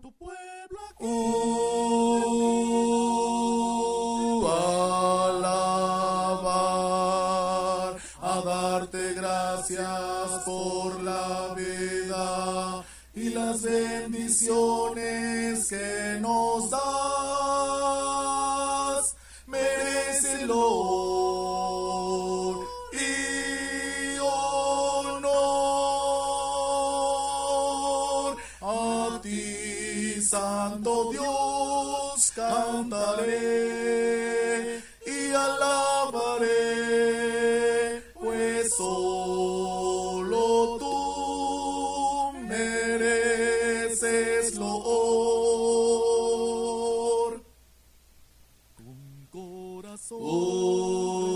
tu pueblo aquí. Uh, alabar, a darte gracias por la vida y las bendiciones que nos das. Merece Santo Dios, cantaré y alabaré, pues solo tú mereces loor. Con corazón.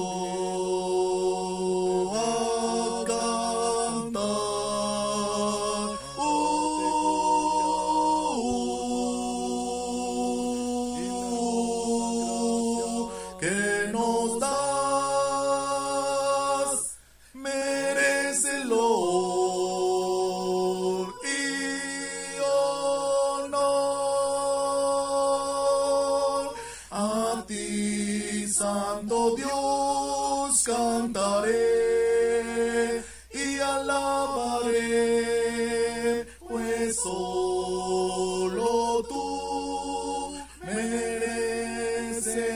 Santo Dios, cantaré y alabaré, pues solo tú mereces.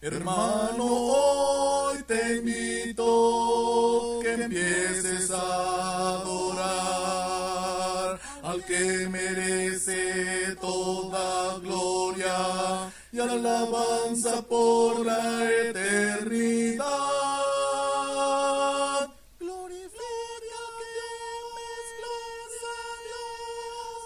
Hermano, hoy te invito que empieces a adorar al que merece gloria y alabanza por la eternidad. Glorifica que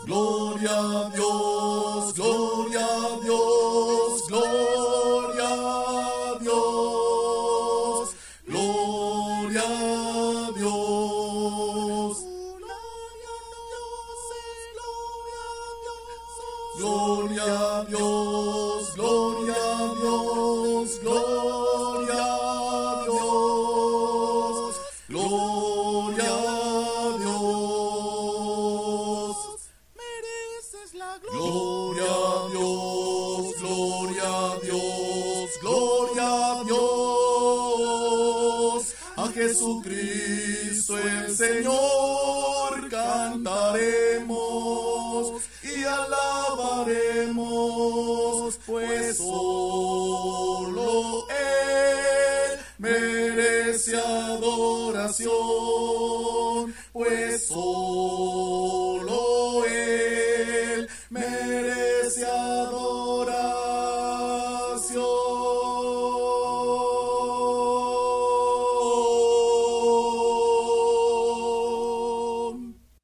Gloria a Dios, gloria a Dios, gloria a Dios, gloria a Dios, gloria a Dios, gloria a Dios, gloria a Dios, gloria a Dios. mereces la gloria. Gloria a Dios, gloria a Dios, gloria a Dios. A Jesucristo el Señor cantaremos pues solo Él merece adoración, pues solo Él merece adoración.